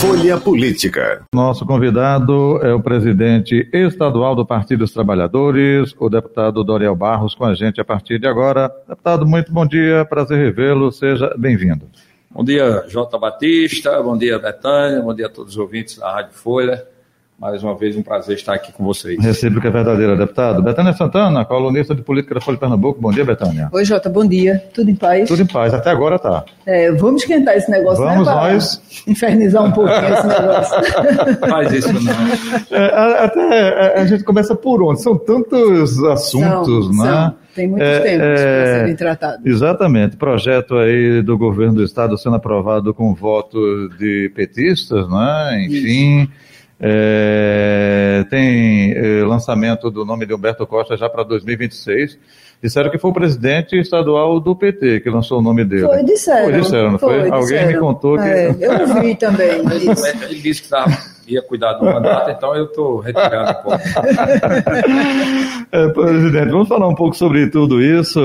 Folha Política. Nosso convidado é o presidente estadual do Partido dos Trabalhadores, o deputado Doriel Barros, com a gente a partir de agora. Deputado, muito bom dia, prazer revê-lo, seja bem-vindo. Bom dia, Jota Batista, bom dia, Betânia, bom dia a todos os ouvintes da Rádio Folha. Mais uma vez, um prazer estar aqui com vocês. Recíproca é verdadeira, deputado. Betânia Santana, colunista de política da Folha de Pernambuco. Bom dia, Betânia. Oi, Jota, bom dia. Tudo em paz? Tudo em paz, até agora tá. É, vamos esquentar esse negócio, vamos né? nós. Infernizar um pouquinho esse negócio. Faz isso, não. É, até a, a, gente começa por onde? São tantos assuntos, são, né? São. Tem muitos é, temas é, para serem tratados. Exatamente. Projeto aí do governo do estado sendo aprovado com voto de petistas, né? Enfim. Isso. É, tem é, lançamento do nome de Humberto Costa já para 2026. Disseram que foi o presidente estadual do PT que lançou o nome dele. Foi, disseram. Foi, disseram, não foi? foi? Alguém disseram. me contou que. É, eu vi também. Ele disse que estava ia cuidar do mandato, então eu estou retirando um pouco. é, presidente, vamos falar um pouco sobre tudo isso,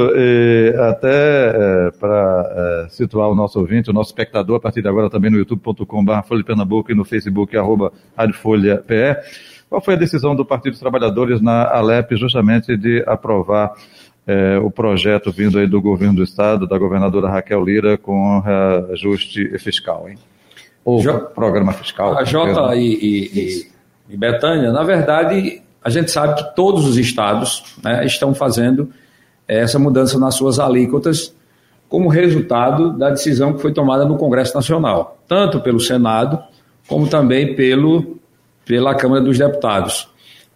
até é, para é, situar o nosso ouvinte, o nosso espectador, a partir de agora também no youtube.com.br Folha Pernambuco e no Facebook, arroba Folha PE. Qual foi a decisão do Partido dos Trabalhadores na Alep justamente de aprovar é, o projeto vindo aí do governo do estado, da governadora Raquel Lira, com ajuste fiscal, hein? Ou J... programa fiscal. A Jota e, e, e, Betânia, na verdade, a gente sabe que todos os estados né, estão fazendo essa mudança nas suas alíquotas como resultado da decisão que foi tomada no Congresso Nacional, tanto pelo Senado como também pelo, pela Câmara dos Deputados.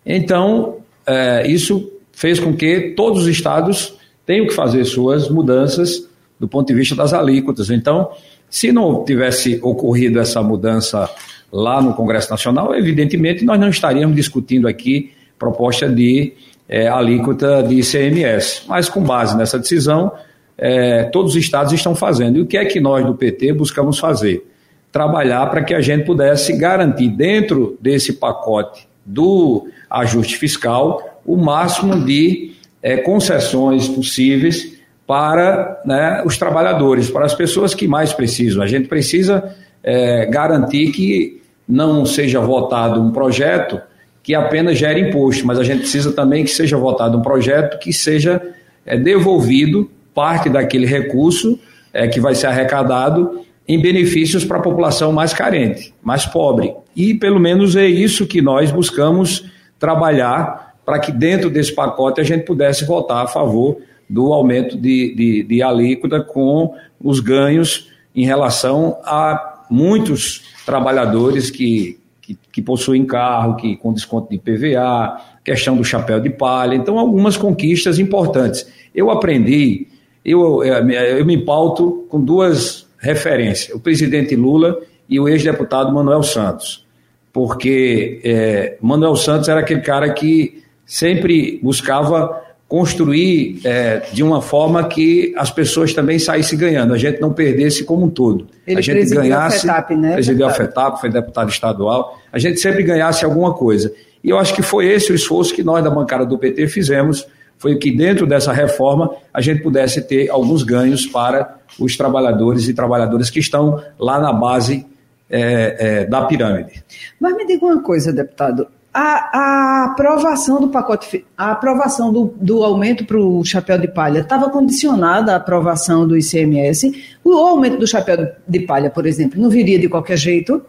Então, é, isso fez com que todos os estados tenham que fazer suas mudanças do ponto de vista das alíquotas. Então, se não tivesse ocorrido essa mudança lá no Congresso Nacional, evidentemente nós não estaríamos discutindo aqui proposta de é, alíquota de ICMS. Mas com base nessa decisão, é, todos os estados estão fazendo. E o que é que nós do PT buscamos fazer? Trabalhar para que a gente pudesse garantir dentro desse pacote do ajuste fiscal o máximo de é, concessões possíveis para né, os trabalhadores, para as pessoas que mais precisam. A gente precisa é, garantir que não seja votado um projeto que apenas gere imposto, mas a gente precisa também que seja votado um projeto que seja é, devolvido parte daquele recurso é, que vai ser arrecadado em benefícios para a população mais carente, mais pobre. E pelo menos é isso que nós buscamos trabalhar para que dentro desse pacote a gente pudesse votar a favor do aumento de, de, de alíquota com os ganhos em relação a muitos trabalhadores que, que, que, possuem carro, que com desconto de PVA, questão do chapéu de palha, então algumas conquistas importantes. Eu aprendi, eu, eu, eu me pauto com duas referências, o presidente Lula e o ex-deputado Manuel Santos, porque é, Manuel Santos era aquele cara que sempre buscava construir é, de uma forma que as pessoas também saíssem ganhando, a gente não perdesse como um todo. Ele a gente ganhasse. A FETAP, né? Presidiu a FETAP, foi deputado estadual, a gente sempre ganhasse alguma coisa. E eu acho que foi esse o esforço que nós da bancada do PT fizemos, foi que dentro dessa reforma a gente pudesse ter alguns ganhos para os trabalhadores e trabalhadoras que estão lá na base é, é, da pirâmide. Mas me diga uma coisa, deputado a, a aprovação do pacote, a aprovação do, do aumento para o chapéu de palha estava condicionada à aprovação do ICMS. O aumento do chapéu de palha, por exemplo, não viria de qualquer jeito?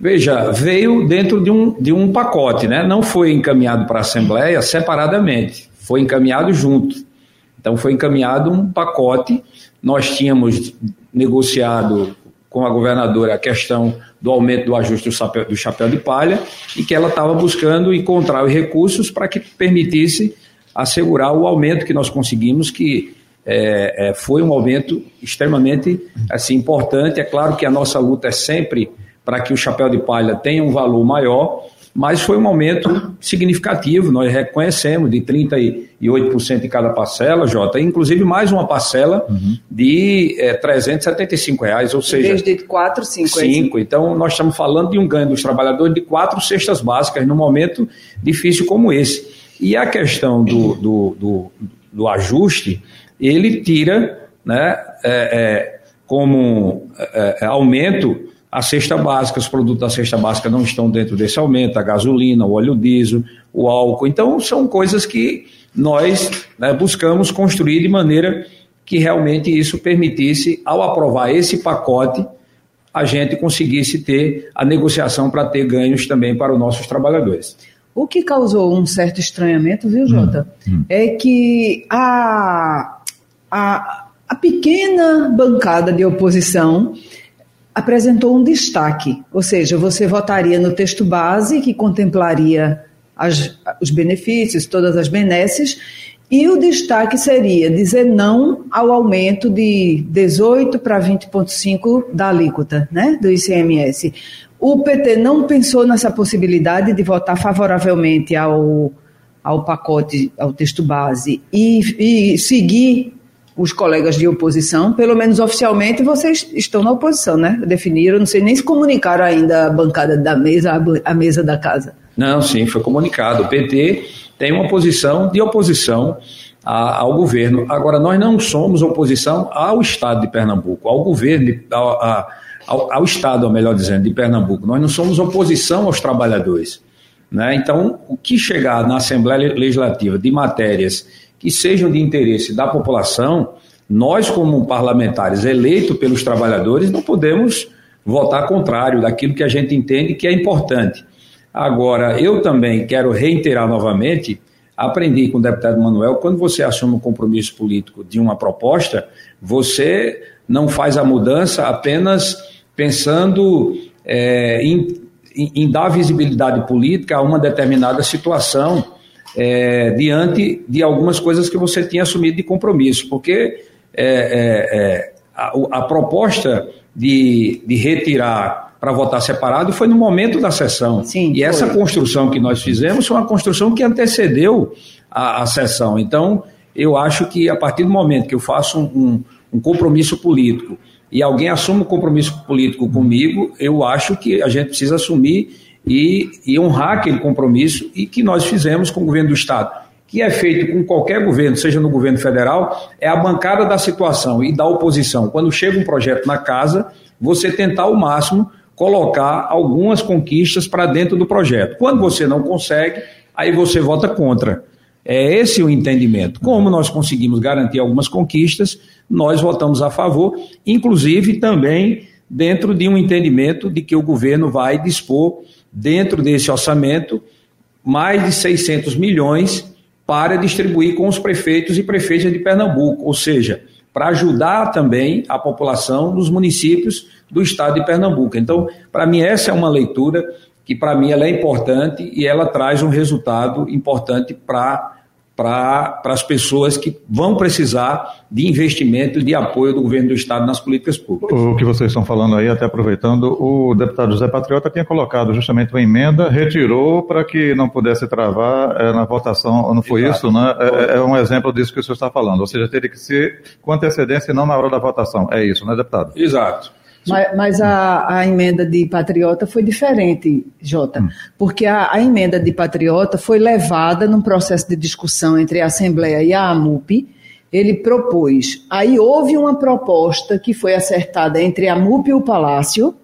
Veja, veio dentro de um, de um pacote, né? não foi encaminhado para a Assembleia separadamente, foi encaminhado junto. Então, foi encaminhado um pacote. Nós tínhamos negociado com a governadora a questão do aumento do ajuste do chapéu, de palha e que ela estava buscando encontrar os recursos para que permitisse assegurar o aumento que nós conseguimos, que é, é, foi um aumento extremamente assim, importante. É claro que a nossa luta é sempre para que o chapéu de palha tenha um valor maior, mas foi um aumento significativo, nós reconhecemos, de 38% em cada parcela, Jota, inclusive mais uma parcela uhum. de é, 375 reais, ou seja... Desde 4, 5. 5, então nós estamos falando de um ganho dos trabalhadores de quatro cestas básicas num momento difícil como esse. E a questão do, do, do, do ajuste, ele tira né, é, é, como aumento a cesta básica, os produtos da cesta básica não estão dentro desse aumento, a gasolina, o óleo diesel, o álcool. Então, são coisas que nós né, buscamos construir de maneira que realmente isso permitisse, ao aprovar esse pacote, a gente conseguisse ter a negociação para ter ganhos também para os nossos trabalhadores. O que causou um certo estranhamento, viu, Jota, hum, hum. é que a, a, a pequena bancada de oposição apresentou um destaque, ou seja, você votaria no texto base que contemplaria as, os benefícios, todas as benesses, e o destaque seria dizer não ao aumento de 18 para 20,5 da alíquota né, do ICMS. O PT não pensou nessa possibilidade de votar favoravelmente ao, ao pacote, ao texto base e, e seguir os colegas de oposição, pelo menos oficialmente vocês estão na oposição, né? Definiram, não sei nem se comunicaram ainda a bancada da mesa, a mesa da casa. Não, sim, foi comunicado. O PT tem uma posição de oposição ao governo. Agora, nós não somos oposição ao Estado de Pernambuco, ao governo, ao, ao, ao Estado, melhor dizendo, de Pernambuco. Nós não somos oposição aos trabalhadores. Né? Então, o que chegar na Assembleia Legislativa de matérias que sejam de interesse da população, nós, como parlamentares eleitos pelos trabalhadores, não podemos votar contrário daquilo que a gente entende que é importante. Agora, eu também quero reiterar novamente, aprendi com o deputado Manuel, quando você assume um compromisso político de uma proposta, você não faz a mudança apenas pensando é, em, em, em dar visibilidade política a uma determinada situação é, diante de algumas coisas que você tinha assumido de compromisso, porque é, é, é a, a, proposta de, de retirar para votar separado foi no momento da sessão. Sim, e foi. essa construção que nós fizemos foi uma construção que antecedeu a, a sessão. Então, eu acho que a partir do momento que eu faço um, um, um compromisso político e alguém assume um compromisso político comigo, eu acho que a gente precisa assumir e, e honrar aquele compromisso e que nós fizemos com o governo do Estado, que é feito com qualquer governo, seja no governo federal, é a bancada da situação e da oposição. Quando chega um projeto na casa, você tentar ao máximo colocar algumas conquistas para dentro do projeto. Quando você não consegue, aí você vota contra. É esse o entendimento. Como nós conseguimos garantir algumas conquistas, nós votamos a favor, inclusive também dentro de um entendimento de que o governo vai dispor dentro desse orçamento, mais de 600 milhões para distribuir com os prefeitos e prefeitas de Pernambuco, ou seja, para ajudar também a população dos municípios do estado de Pernambuco. Então, para mim, essa é uma leitura que, para mim, ela é importante e ela traz um resultado importante para para as pessoas que vão precisar de investimento e de apoio do governo do Estado nas políticas públicas. O que vocês estão falando aí, até aproveitando, o deputado José Patriota tinha colocado justamente uma emenda, retirou para que não pudesse travar é, na votação, não foi Exato. isso, né? É, é, um exemplo disso que o senhor está falando, ou seja, teria que ser com antecedência e não na hora da votação. É isso, né, deputado? Exato. Mas, mas a, a, emenda de patriota foi diferente, Jota, hum. porque a, a, emenda de patriota foi levada num processo de discussão entre a Assembleia e a AMUP. Ele propôs. Aí houve uma proposta que foi acertada entre a AMUP e o Palácio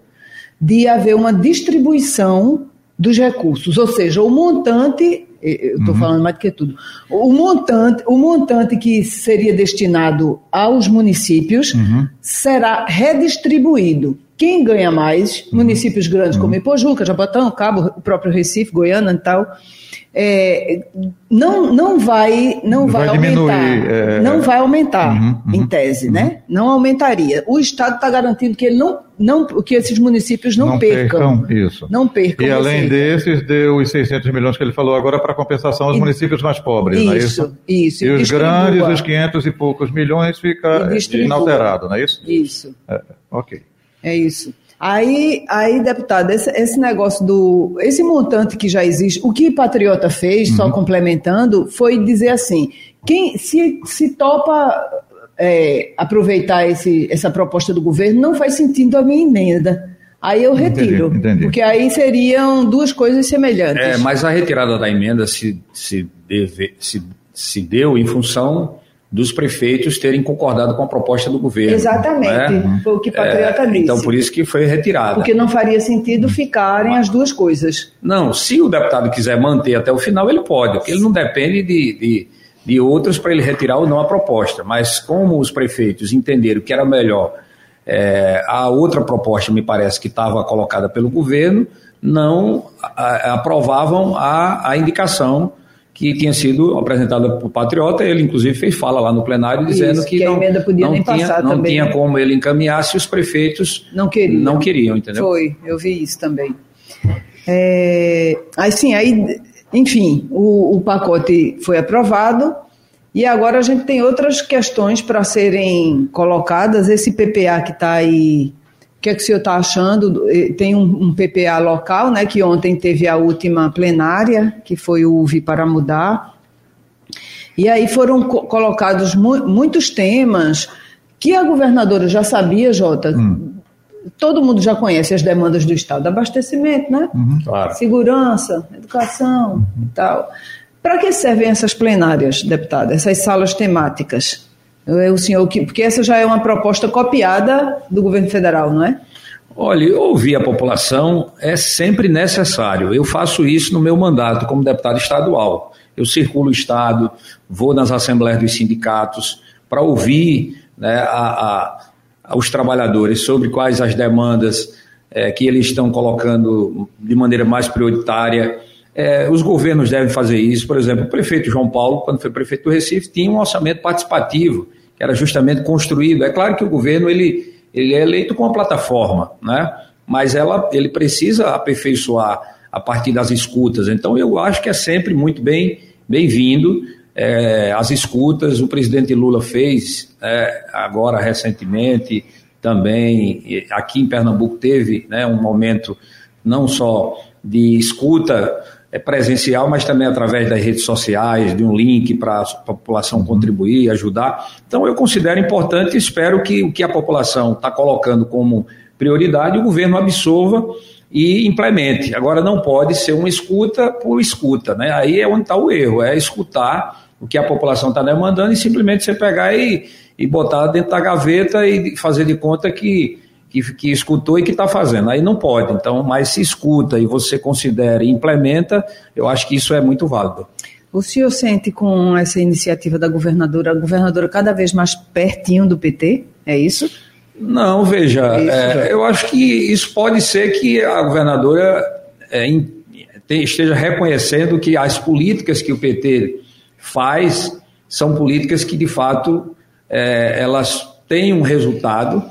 de haver uma distribuição dos recursos, ou seja, o montante eu estou uhum. falando mais do que tudo. O montante, o montante que seria destinado aos municípios uhum. será redistribuído. Quem ganha mais, uhum. municípios grandes como uhum. Ipojuca, Jabotão, Cabo, o próprio Recife, Goiânia e tal, é, não, não vai, não vai, vai aumentar. É... Não vai aumentar, uhum, uhum, em tese, uhum. né? Não aumentaria. O Estado está garantindo que ele não, não, que esses municípios não, não percam, percam. Isso. Não percam. E além desses, deu os 600 milhões que ele falou agora para compensação aos e, municípios mais pobres, isso, não é isso? Isso. E os grandes, os 500 e poucos milhões, fica inalterado, não é isso? Isso. É, ok. É isso. Aí, aí deputado, esse, esse, negócio do. Esse montante que já existe, o que Patriota fez, uhum. só complementando, foi dizer assim: quem se, se topa é, aproveitar esse, essa proposta do governo, não faz sentido a minha emenda. Aí eu retiro. Entendi, entendi. Porque aí seriam duas coisas semelhantes. É, mas a retirada da emenda se, se, deve, se, se deu em função dos prefeitos terem concordado com a proposta do governo. Exatamente, né? foi o que Patriota é, disse. Então, por isso que foi retirada. Porque não faria sentido ficarem as duas coisas. Não, se o deputado quiser manter até o final, ele pode, porque ele não depende de, de, de outros para ele retirar ou não a proposta. Mas como os prefeitos entenderam que era melhor é, a outra proposta, me parece que estava colocada pelo governo, não a, a, aprovavam a, a indicação que tinha sido apresentada por Patriota, ele inclusive fez fala lá no plenário dizendo Isso, que, que, não, não, tinha, não tinha como ele encaminhar se os prefeitos não queriam, não queriam entendeu? Foi, eu vi isso também. É, assim, aí, enfim, o, o pacote foi aprovado e agora a gente tem outras questões para serem colocadas. Esse PPA que está aí o que é que o senhor está achando? Tem um, um, PPA local, né, que ontem teve a última plenária, que foi o UVI para mudar. E aí foram co colocados mu muitos temas que a governadora já sabia, Jota. Hum. Todo mundo já conhece as demandas do Estado, abastecimento, né? Uhum, claro. Segurança, educação uhum. e tal. Para que servem essas plenárias, deputada, essas salas temáticas? O senhor, porque essa já é uma proposta copiada do governo federal, não é? Olha, ouvir a população é sempre necessário. Eu faço isso no meu mandato como deputado estadual. Eu circulo o Estado, vou nas assembleias dos sindicatos para ouvir né, a, a, os trabalhadores sobre quais as demandas é, que eles estão colocando de maneira mais prioritária. É, os governos devem fazer isso. Por exemplo, o prefeito João Paulo, quando foi prefeito do Recife, tinha um orçamento participativo que era justamente construído. É claro que o governo ele, ele é eleito com uma plataforma, né? mas ela, ele precisa aperfeiçoar a partir das escutas. Então, eu acho que é sempre muito bem bem-vindo é, as escutas. O presidente Lula fez é, agora recentemente também aqui em Pernambuco teve né, um momento não só de escuta é presencial, mas também através das redes sociais, de um link para a população contribuir, ajudar. Então, eu considero importante e espero que o que a população está colocando como prioridade, o governo absorva e implemente. Agora, não pode ser uma escuta por escuta, né? Aí é onde está o erro, é escutar o que a população está demandando e simplesmente você pegar e, e botar dentro da gaveta e fazer de conta que que, que escutou e que está fazendo. Aí não pode. Então, mas se escuta e você considera e implementa, eu acho que isso é muito válido. O senhor sente com essa iniciativa da governadora, a governadora cada vez mais pertinho do PT? É isso? Não, veja, é isso, é, eu acho que isso pode ser que a governadora é, esteja reconhecendo que as políticas que o PT faz são políticas que de fato é, elas têm um resultado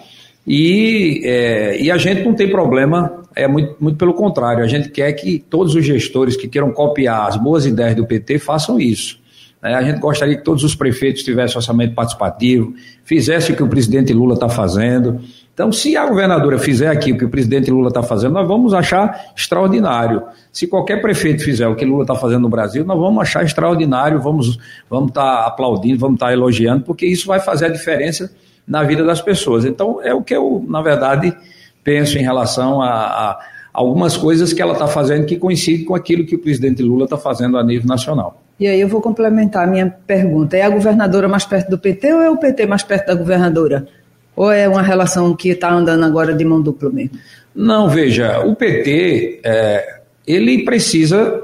e, é, e a gente não tem problema, é muito, muito pelo contrário, a gente quer que todos os gestores que queiram copiar as boas ideias do PT façam isso. É, a gente gostaria que todos os prefeitos tivessem orçamento participativo, fizessem o que o presidente Lula está fazendo. Então, se a governadora fizer aqui o que o presidente Lula está fazendo, nós vamos achar extraordinário. Se qualquer prefeito fizer o que Lula está fazendo no Brasil, nós vamos achar extraordinário, vamos estar vamos tá aplaudindo, vamos estar tá elogiando, porque isso vai fazer a diferença na vida das pessoas. Então, é o que eu, na verdade, penso em relação a, a algumas coisas que ela está fazendo que coincidem com aquilo que o presidente Lula está fazendo a nível nacional. E aí eu vou complementar a minha pergunta. É a governadora mais perto do PT ou é o PT mais perto da governadora? Ou é uma relação que está andando agora de mão dupla mesmo? Não, veja, o PT, é, ele precisa,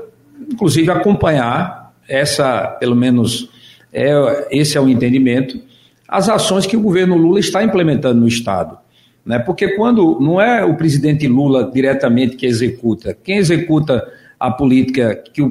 inclusive, acompanhar essa, pelo menos, é, esse é o entendimento, as ações que o governo Lula está implementando no Estado. Né? Porque quando não é o presidente Lula diretamente que executa, quem executa a política que,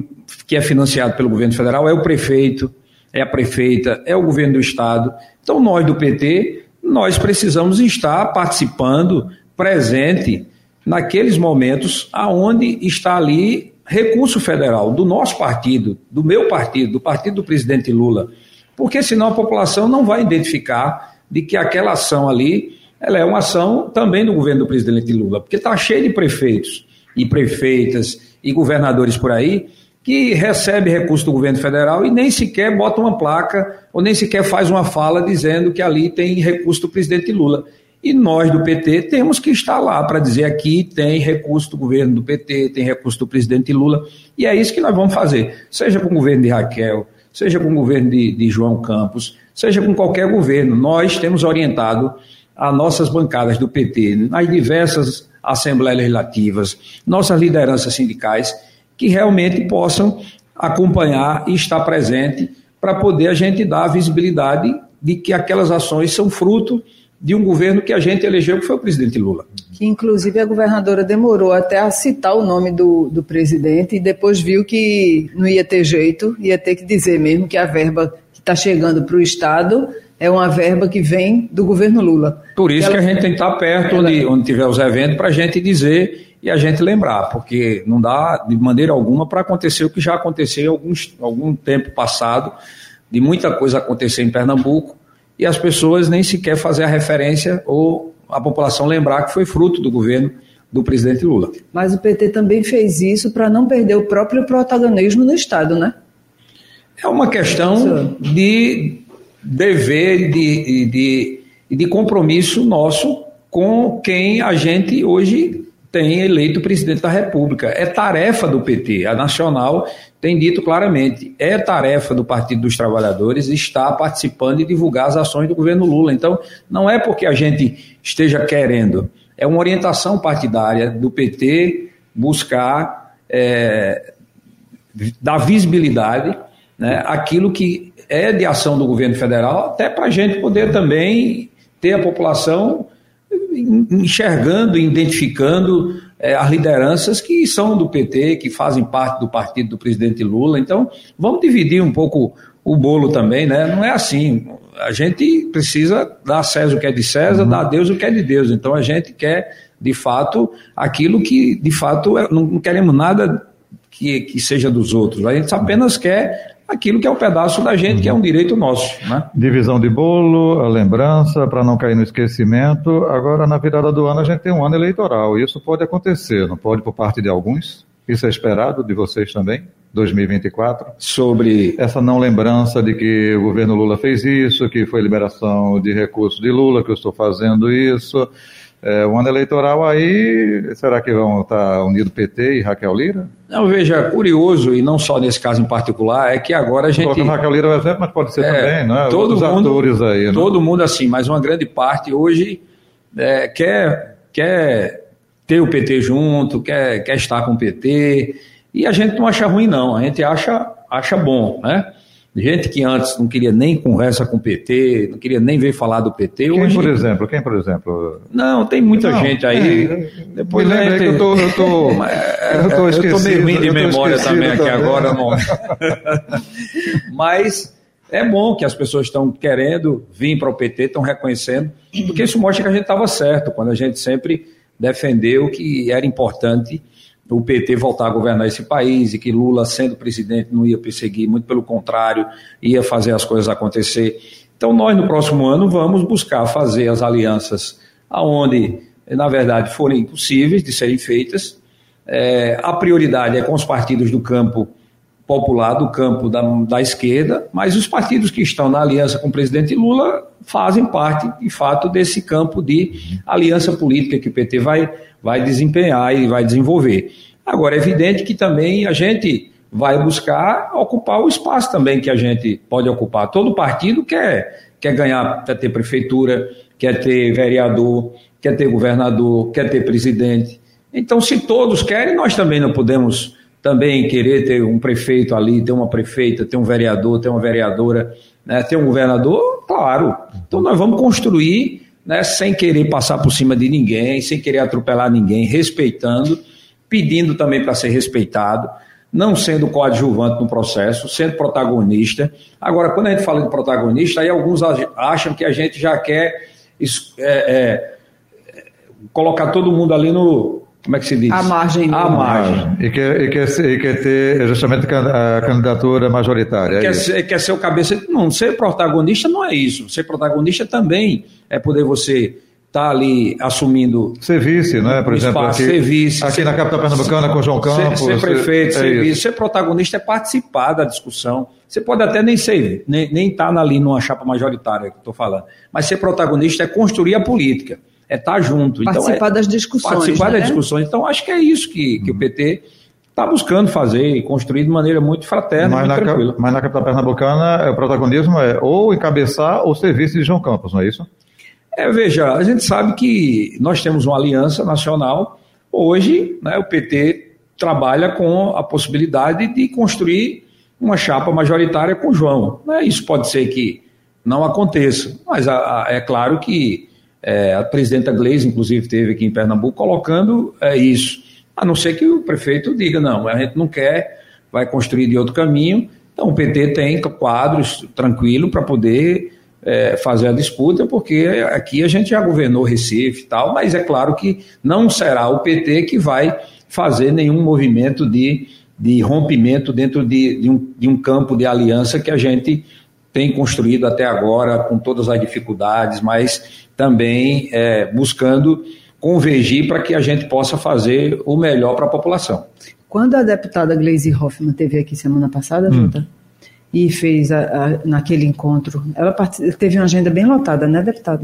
que é financiado pelo governo federal é o prefeito, é a prefeita, é o governo do Estado. Então, nós do PT, nós precisamos estar participando, presente, naqueles momentos aonde está ali recurso federal do nosso partido, do meu partido, do partido do presidente Lula porque senão a população não vai identificar de que aquela ação ali ela é uma ação também do governo do presidente Lula, porque está cheio de prefeitos e prefeitas e governadores por aí que recebe recurso do governo federal e nem sequer bota uma placa ou nem sequer faz uma fala dizendo que ali tem recurso do presidente Lula. E nós do PT temos que estar lá para dizer aqui tem recurso do governo do PT, tem recurso do presidente Lula, e é isso que nós vamos fazer, seja com o governo de Raquel, seja com o governo de, de João Campos, seja com qualquer governo. Nós temos orientado as nossas bancadas do PT nas diversas assembleias legislativas, nossas lideranças sindicais, que realmente possam acompanhar e estar presente para poder a gente dar a visibilidade de que aquelas ações são fruto de um governo que a gente elegeu, que foi o presidente Lula. Que inclusive a governadora demorou até a citar o nome do, do presidente e depois viu que não ia ter jeito, ia ter que dizer mesmo que a verba que está chegando para o Estado é uma verba que vem do governo Lula. Por isso que a gente tem que estar perto ela... onde, onde tiver os eventos para a gente dizer e a gente lembrar, porque não dá de maneira alguma para acontecer o que já aconteceu alguns, algum tempo passado, de muita coisa acontecer em Pernambuco, e as pessoas nem sequer fazer a referência ou a população lembrar que foi fruto do governo do presidente Lula. Mas o PT também fez isso para não perder o próprio protagonismo no Estado, né? É uma questão de dever, de, de, de compromisso nosso com quem a gente hoje tem eleito presidente da República. É tarefa do PT. A Nacional tem dito claramente: é tarefa do Partido dos Trabalhadores estar participando e divulgar as ações do governo Lula. Então, não é porque a gente esteja querendo, é uma orientação partidária do PT buscar é, dar visibilidade né, aquilo que é de ação do governo federal, até para a gente poder também ter a população enxergando, identificando é, as lideranças que são do PT, que fazem parte do partido do presidente Lula. Então, vamos dividir um pouco o bolo também, né? Não é assim. A gente precisa dar a César o que é de César, uhum. dar a Deus o que é de Deus. Então, a gente quer, de fato, aquilo que, de fato, é, não queremos nada que, que seja dos outros. A gente apenas quer aquilo que é um pedaço da gente, que é um direito nosso. Né? Divisão de bolo, a lembrança, para não cair no esquecimento. Agora, na virada do ano, a gente tem um ano eleitoral. Isso pode acontecer, não pode por parte de alguns? Isso é esperado de vocês também? 2024? Sobre. Essa não lembrança de que o governo Lula fez isso, que foi liberação de recursos de Lula, que eu estou fazendo isso. É, o ano eleitoral aí, será que vão estar unidos PT e Raquel Lira? Não, veja, curioso, e não só nesse caso em particular, é que agora a gente. Colocando Raquel Lira é um exemplo, mas pode ser é, também, né? Todo Os mundo, atores aí, né? Todo mundo assim, mas uma grande parte hoje é, quer, quer ter o PT junto, quer, quer estar com o PT, e a gente não acha ruim, não, a gente acha, acha bom, né? Gente que antes não queria nem conversa com o PT, não queria nem ver falar do PT. Quem, hoje... por exemplo? Quem, por exemplo? Não, tem muita não, gente aí. É, Depois me gente... que eu tô, eu tô, eu tô, eu tô meio ruim de memória também aqui também. agora. Não. Mas é bom que as pessoas estão querendo vir para o PT, estão reconhecendo, porque isso mostra que a gente estava certo, quando a gente sempre defendeu que era importante o PT voltar a governar esse país e que Lula, sendo presidente, não ia perseguir, muito pelo contrário, ia fazer as coisas acontecer. Então, nós, no próximo ano, vamos buscar fazer as alianças aonde, na verdade, forem possíveis de serem feitas. É, a prioridade é com os partidos do campo popular, do campo da, da esquerda, mas os partidos que estão na aliança com o presidente Lula fazem parte, de fato, desse campo de aliança política que o PT vai vai desempenhar e vai desenvolver. Agora, é evidente que também a gente vai buscar ocupar o espaço também que a gente pode ocupar. Todo partido quer, quer ganhar, quer ter prefeitura, quer ter vereador, quer ter governador, quer ter presidente. Então, se todos querem, nós também não podemos também querer ter um prefeito ali, ter uma prefeita, ter um vereador, ter uma vereadora, né, ter um governador, claro. Então, nós vamos construir né, sem querer passar por cima de ninguém, sem querer atropelar ninguém, respeitando, pedindo também para ser respeitado, não sendo coadjuvante no processo, sendo protagonista. Agora, quando a gente fala de protagonista, aí alguns acham que a gente já quer é, é, colocar todo mundo ali no, como é que se diz? A margem. A margem. E quer, e, quer, e quer ter justamente a candidatura majoritária. É quer, ser, quer ser o cabeça. Não, ser protagonista não é isso. Ser protagonista também é poder você está ali assumindo. Ser vice, né? Por exemplo, espaço, aqui, ser vice, aqui ser, na capital pernambucana com João Campos. Ser, ser prefeito, é ser vice, ser protagonista é participar da discussão. Você pode até nem ser, nem, nem estar ali numa chapa majoritária que estou falando, mas ser protagonista é construir a política, é estar junto. Participar então, é, das discussões. Participar né? das discussões. Então, acho que é isso que, que o PT está buscando fazer e construir de maneira muito fraterna Mas e na, muito tranquila. mas na capital pernambucana, é, o protagonismo é ou encabeçar ou ser vice de João Campos, não é isso? É, veja, a gente sabe que nós temos uma aliança nacional. Hoje, né, o PT trabalha com a possibilidade de construir uma chapa majoritária com João. Né, Isso pode ser que não aconteça, mas a- a- é claro que é, a presidenta Gleisi, inclusive, esteve aqui em Pernambuco colocando é, isso. A não ser que o prefeito diga, não, a gente não quer, vai construir de outro caminho. Então o PT tem quadros tranquilo para poder é, fazer a disputa, porque aqui a gente já governou Recife e tal, mas é claro que não será o PT que vai fazer nenhum movimento de, de rompimento dentro de, de, um, de um campo de aliança que a gente tem construído até agora, com todas as dificuldades, mas também é, buscando convergir para que a gente possa fazer o melhor para a população. Quando a deputada Gleisi Hoffmann teve aqui semana passada, Jota, e fez a- a- naquele encontro, ela parti- teve uma agenda bem lotada, né, deputada?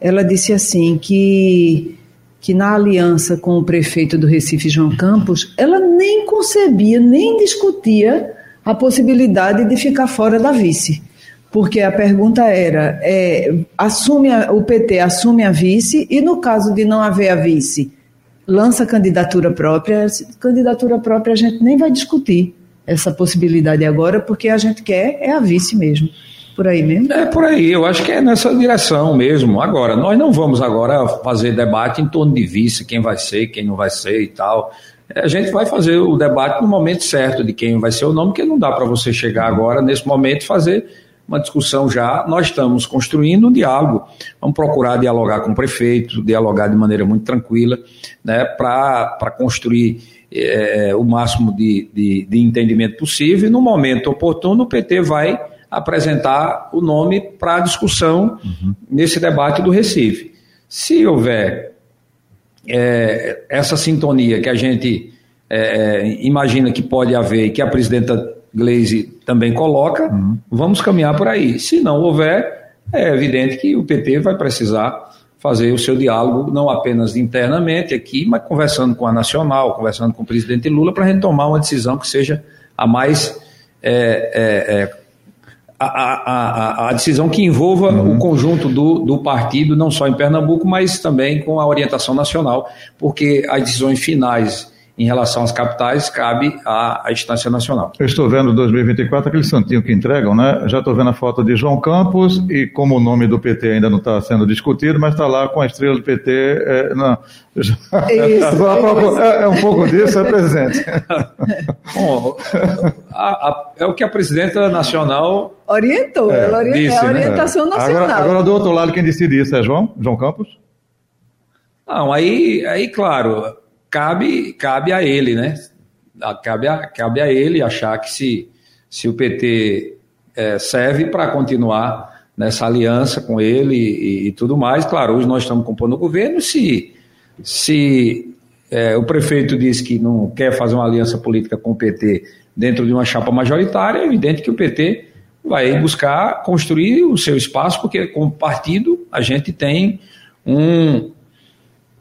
Ela disse assim que que na aliança com o prefeito do Recife, João Campos, ela nem concebia, nem discutia a possibilidade de ficar fora da vice. Porque a pergunta era: é, assume a- o PT assume a vice e, no caso de não haver a vice, lança candidatura própria. Candidatura própria a gente nem vai discutir essa possibilidade agora, porque a gente quer é a vice mesmo. Por aí mesmo? É por aí, eu acho que é nessa direção mesmo. Agora, nós não vamos agora fazer debate em torno de vice, quem vai ser, quem não vai ser e tal. É, A gente vai fazer o debate no momento certo de quem vai ser o nome, porque não dá para você chegar agora, nesse momento, fazer uma discussão já. Nós estamos construindo um diálogo. Vamos procurar dialogar com o prefeito, dialogar de maneira muito tranquila, né, para construir é, o máximo de, de, de entendimento possível. E no momento oportuno, o PT vai apresentar o nome para discussão nesse debate do Recife. Se houver é, essa sintonia que a gente é, imagina que pode haver e que a presidenta Gleisi também coloca, vamos caminhar por aí. Se não houver, é evidente que o PT vai precisar fazer o seu diálogo, não apenas internamente aqui, mas conversando com a Nacional, conversando com o presidente Lula, para a gente tomar uma decisão que seja a mais. é, é, é, a, a, a, decisão que envolva o conjunto do, do partido, não só em Pernambuco, mas também com a orientação nacional, porque as decisões finais em relação às capitais cabe à, à instância nacional. Eu estou vendo 2024 aquele santinho que entregam, né? Já estou vendo a foto de João Campos e como o nome do PT ainda não está sendo discutido, mas está lá com a estrela do PT. É, já- Isso, Agora, isso. é, é um pouco disso, é presidente. Bom, a- a- é o que a presidenta nacional. Orientou, É, ela ori- disse, é a né? orientação nacional. Agora, agora, do outro lado, quem decide isso é João? João Campos? Não, aí, aí claro, cabe, cabe a ele, né? Cabe a, cabe a ele achar que se, se o PT eh, serve para continuar nessa aliança com ele e, e tudo mais. Claro, hoje nós estamos compondo o governo. Se, se eh, o prefeito diz que não quer fazer uma aliança política com o PT dentro de uma chapa majoritária, é evidente que o PT vai buscar construir o seu espaço, porque como partido a gente tem um,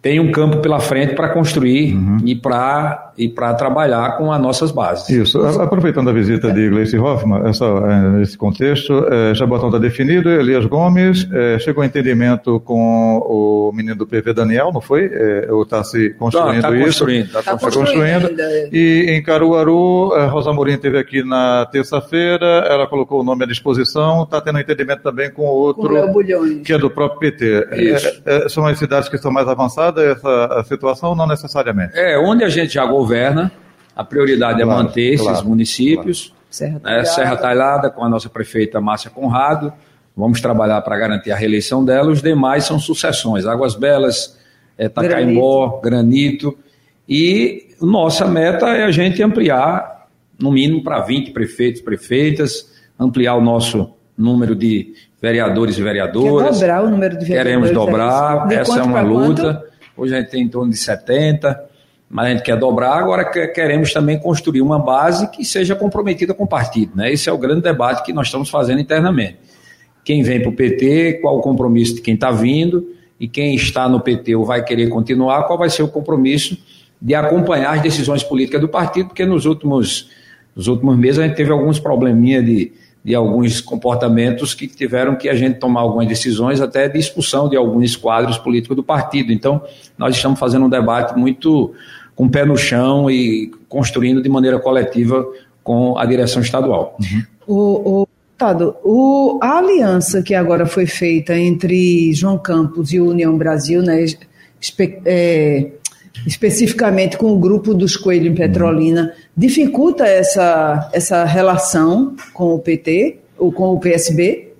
tem um campo pela frente para construir e para e para trabalhar com as nossas bases. Isso. Aproveitando a visita de Gleice Hoffmann, essa, eh, esse contexto, eh, Jabotão está definido, Elias Gomes eh, chegou a entendimento com o menino do PV Daniel, não foi? Eh, ou está se construindo Tá- tá isso? construindo, tá Tá Está construindo construindo. ainda, é. E em Caruaru, a Rosa Morim esteve aqui na terça-feira, ela colocou o nome à disposição, está tendo um entendimento também com Com outro, Bulhões. que é do próprio PT. Isso. É, é, são as cidades que estão mais avançadas essa a situação ou não necessariamente? É, onde a gente já governa, a prioridade é Claro, manter esses claro, municípios. Serra né, Talhada. Serra Talhada, com a nossa prefeita Márcia Conrado. Vamos trabalhar para garantir a reeleição dela. Os demais são sucessões. Águas Belas, é, Tacaimbó, Granito. E nossa meta é a gente ampliar, no mínimo, para 20 prefeitos, prefeitas, ampliar o nosso número de vereadores e vereadoras. Quer dobrar o número de vereadores. Queremos é dobrar, é essa é uma luta. Quanto? Hoje a gente tem em torno de 70, mas a gente quer dobrar, agora queremos também construir uma base que seja comprometida com o partido. Né? Esse é o grande debate que nós estamos fazendo internamente. Quem vem para o PT, qual o compromisso de quem está vindo, e quem está no PT ou vai querer continuar, qual vai ser o compromisso de acompanhar as decisões políticas do partido, porque nos últimos, nos últimos meses a gente teve alguns probleminhas de, de alguns comportamentos que tiveram que a gente tomar algumas decisões até de expulsão de alguns quadros políticos do partido. Então, nós estamos fazendo um debate muito com o pé no chão e construindo de maneira coletiva com a direção estadual. Uhum. O, o, o, a aliança que agora foi feita entre João Campos e União Brasil, né, é, especificamente com o grupo dos Coelhos em Petrolina, dificulta essa, essa relação com o PT ou com o PSB?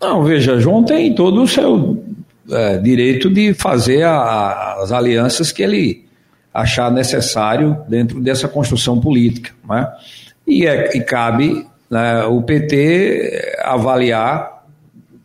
Não, veja, João tem todo o seu é, direito de fazer a, as alianças que ele achar necessário dentro dessa construção política. Né? E, é, e cabe né, o PT avaliar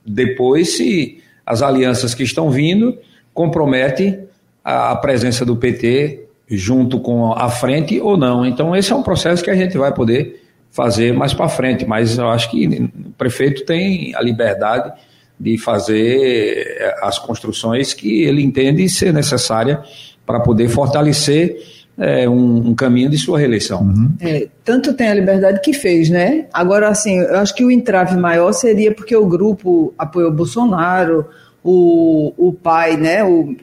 depois se as alianças que estão vindo comprometem a presença do PT junto com a frente ou não. Então, esse é um processo que a gente vai poder fazer mais para frente, mas eu acho que o prefeito tem a liberdade de fazer as construções que ele entende ser necessária para poder fortalecer é, um, um, caminho de sua reeleição. Uhum. É, tanto tem a liberdade que fez, né? Agora, assim, eu acho que o entrave maior seria porque o grupo apoiou Bolsonaro, o, o pai, né, o,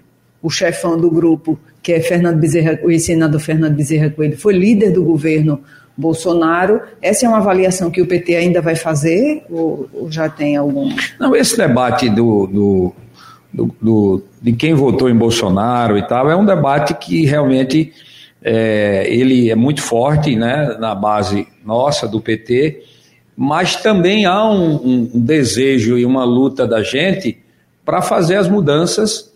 o chefão do grupo, que é Fernando Bezerra, o senador Fernando Bezerra Coelho, foi líder do governo Bolsonaro. Essa é uma avaliação que o PT ainda vai fazer ou, ou já tem algum? Não, esse debate do, do, do, do de quem votou em Bolsonaro e tal, é um debate que realmente é, ele é muito forte né, na base nossa, do PT, mas também há um, um, um desejo e uma luta da gente para fazer as mudanças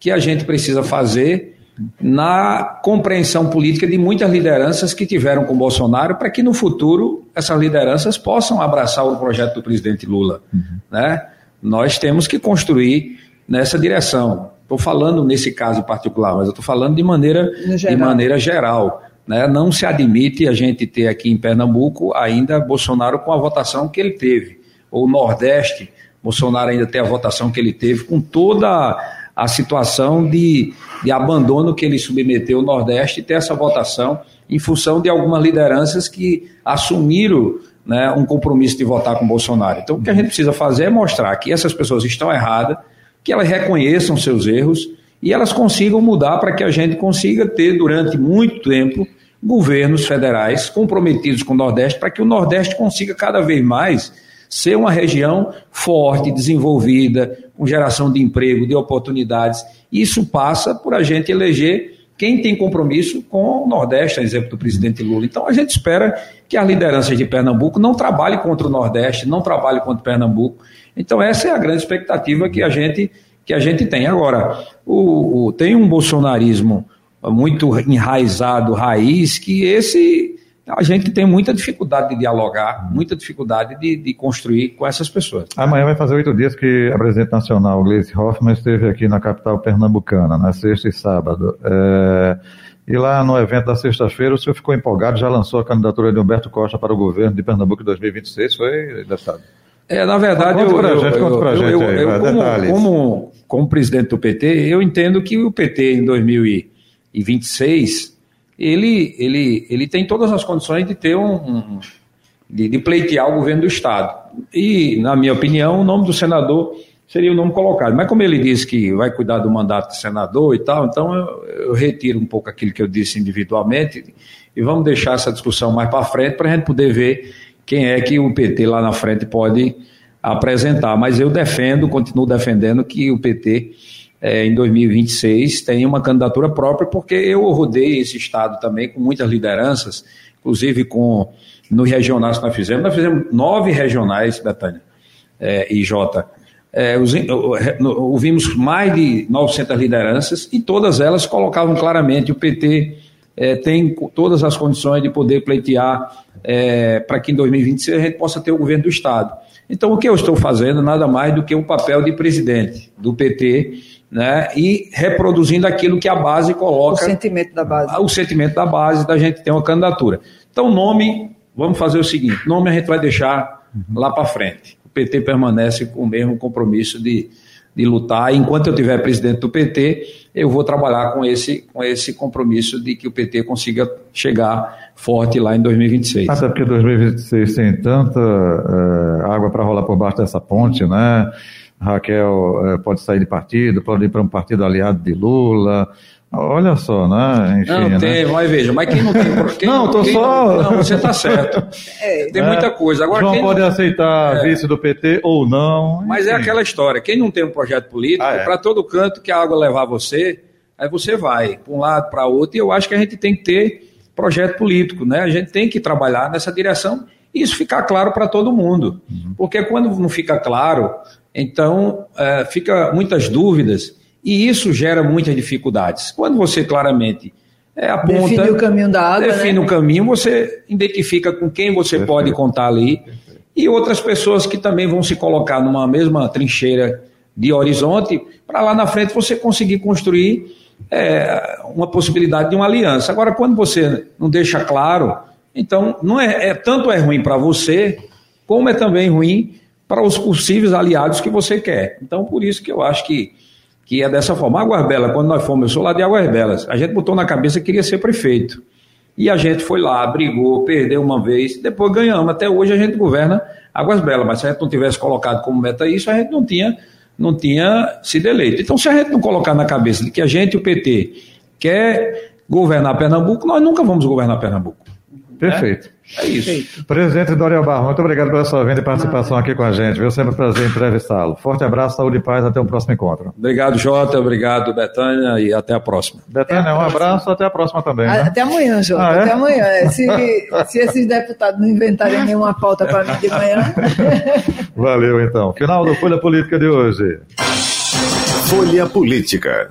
que a gente precisa fazer na compreensão política de muitas lideranças que tiveram com Bolsonaro, para que no futuro essas lideranças possam abraçar o projeto do presidente Lula. Uhum. Né? Nós temos que construir nessa direção. Estou falando nesse caso particular, mas eu estou falando de maneira, de maneira geral. Né? Não se admite a gente ter aqui em Pernambuco ainda Bolsonaro com a votação que ele teve. Ou Nordeste, Bolsonaro ainda tem a votação que ele teve, com toda a situação de, de abandono que ele submeteu o Nordeste e ter essa votação em função de algumas lideranças que assumiram né, um compromisso de votar com Bolsonaro. Então, o que a gente precisa fazer é mostrar que essas pessoas estão erradas, que elas reconheçam seus erros e elas consigam mudar para que a gente consiga ter durante muito tempo governos federais comprometidos com o Nordeste para que o Nordeste consiga cada vez mais ser uma região forte, desenvolvida, com geração de emprego, de oportunidades. Isso passa por a gente eleger quem tem compromisso com o Nordeste, a exemplo do presidente Lula. Então a gente espera que as lideranças de Pernambuco não trabalhem contra o Nordeste, não trabalhem contra Pernambuco, então essa é a grande expectativa que a gente, que a gente tem. Agora, o, o tem um bolsonarismo muito enraizado, raiz, que esse a gente tem muita dificuldade de dialogar, muita dificuldade de, de, construir com essas pessoas. Amanhã vai fazer oito dias que a presidente nacional, Gleisi Hoffmann, esteve aqui na capital pernambucana, na sexta e sábado. É, e lá no evento da sexta-feira, o senhor ficou empolgado, já lançou a candidatura de Humberto Costa para o governo de Pernambuco em 2026, foi, deputado? É, na verdade, eu, eu, gente, eu, eu, gente aí, eu como, como, como, presidente do PT, eu entendo que o PT em 2026 ele, ele, ele tem todas as condições de ter um, um de, de, pleitear o governo do estado. E, na minha opinião, o nome do senador seria o nome colocado. Mas como ele disse que vai cuidar do mandato de senador e tal, então eu, eu retiro um pouco aquilo que eu disse individualmente e vamos deixar essa discussão mais para frente para a gente poder ver quem é que o PT lá na frente pode apresentar. Mas eu defendo, continuo defendendo que o PT é, em 2026 tenha uma candidatura própria, porque eu rodei esse estado também com muitas lideranças, inclusive com nos regionais que nós fizemos. Nós fizemos nove regionais, Betânia é, e Jota. É, ouvimos mais de 900 lideranças e todas elas colocavam claramente o PT é, tem todas as condições de poder pleitear é, para que em 2026 a gente possa ter o governo do Estado. Então, o que eu estou fazendo nada mais do que um papel de presidente do PT, né? E reproduzindo aquilo que a base coloca. O sentimento da base. O sentimento da base da gente ter uma candidatura. Então, nome, vamos fazer o seguinte: nome a gente vai deixar lá para frente. O PT permanece com o mesmo compromisso de de lutar. Enquanto eu tiver presidente do PT, eu vou trabalhar com esse, com esse compromisso de que o PT consiga chegar forte lá em 2026. Até porque 2026 tem tanta uh, água para rolar por baixo dessa ponte, né? Raquel uh, pode sair de partido, pode ir para um partido aliado de Lula. Olha só, né? Enfim, não, tem, né? mas veja, mas quem não tem. Quem, não, tô quem, só. Não, você está certo. É, tem muita coisa. Agora, João quem pode não, aceitar é, vice do PT ou não. Mas é aquela história: quem não tem um projeto político, ah, é. para todo canto que a água levar você, aí você vai, para um lado, para outro, e eu acho que a gente tem que ter projeto político, né? A gente tem que trabalhar nessa direção e isso ficar claro para todo mundo. Uhum. Porque quando não fica claro, então é, fica muitas dúvidas e isso gera muitas dificuldades. Quando você claramente é, aponta. Define o caminho da água. Define né? o caminho, você identifica com quem você Perfeito. pode contar ali. Perfeito. E outras pessoas que também vão se colocar numa mesma trincheira de horizonte, para lá na frente você conseguir construir é, uma possibilidade de uma aliança. Agora, quando você não deixa claro, então não é, é tanto é ruim para você, como é também ruim para os possíveis aliados que você quer. Então, por isso que eu acho que que é dessa forma. Águas Belas, quando nós fomos, eu sou lá de Águas Belas, a gente botou na cabeça que queria ser prefeito. E a gente foi lá, brigou, perdeu uma vez, depois ganhamos. Até hoje a gente governa Águas Belas, mas se a gente não tivesse colocado como meta isso, a gente não tinha, não tinha sido eleito. Então, se a gente não colocar na cabeça de que a gente, o PT, quer governar Pernambuco, nós nunca vamos governar Pernambuco. Perfeito. Né? É isso. Perfeito. Presidente Doriel Barro, muito obrigado pela sua vinda e participação aqui com a gente. Viu sempre um prazer entrevistá-lo. Forte abraço, saúde e paz. Até o próximo encontro. Obrigado, Jota. Obrigado, Betânia. E até a próxima. Betânia, um abraço. Até a próxima também. Né? Até amanhã, Jota. Ah, é? Até amanhã. É, se, se esses deputados não inventarem nenhuma pauta para mim de manhã. Valeu, então. Final do Folha Política de hoje. Folha Política.